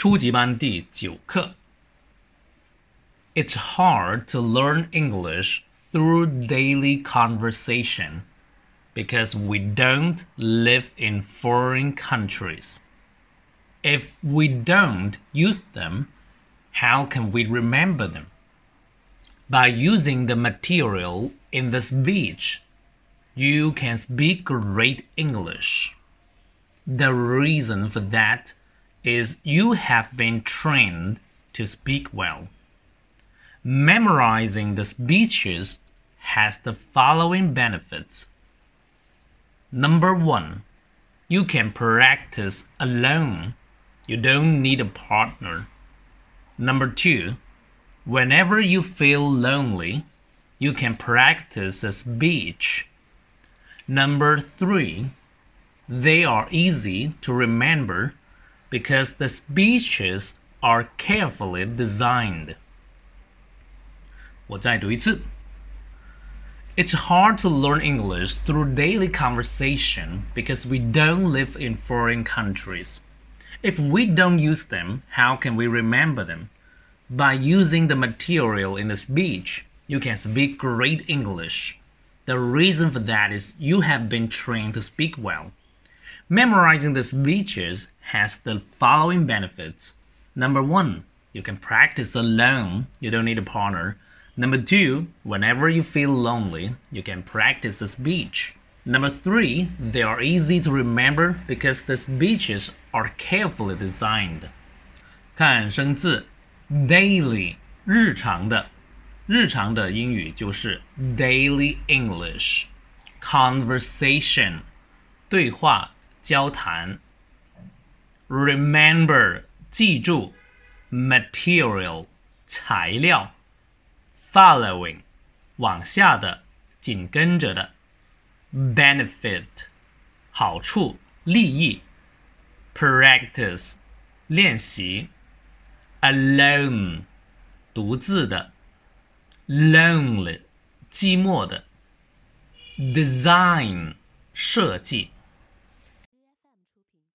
初级班第九课。It's hard to learn English through daily conversation because we don't live in foreign countries. If we don't use them, how can we remember them? By using the material in the speech, you can speak great English. The reason for that is you have been trained to speak well. Memorizing the speeches has the following benefits. Number one, you can practice alone. You don't need a partner. Number two, whenever you feel lonely, you can practice a speech. Number three, they are easy to remember because the speeches are carefully designed. 我再读一次. It's hard to learn English through daily conversation because we don't live in foreign countries. If we don't use them, how can we remember them? By using the material in the speech, you can speak great English. The reason for that is you have been trained to speak well. Memorizing the speeches has the following benefits. Number one, you can practice alone, you don't need a partner. Number two, whenever you feel lonely, you can practice a speech. Number three, they are easy to remember because the speeches are carefully designed. 看生字，daily 日常的，日常的英语就是 daily English。conversation 对话 交谈。remember 记住，material 材料，following 往下的，紧跟着的，benefit 好处、利益，practice 练习，alone 独自的，lonely 寂寞的，design 设计。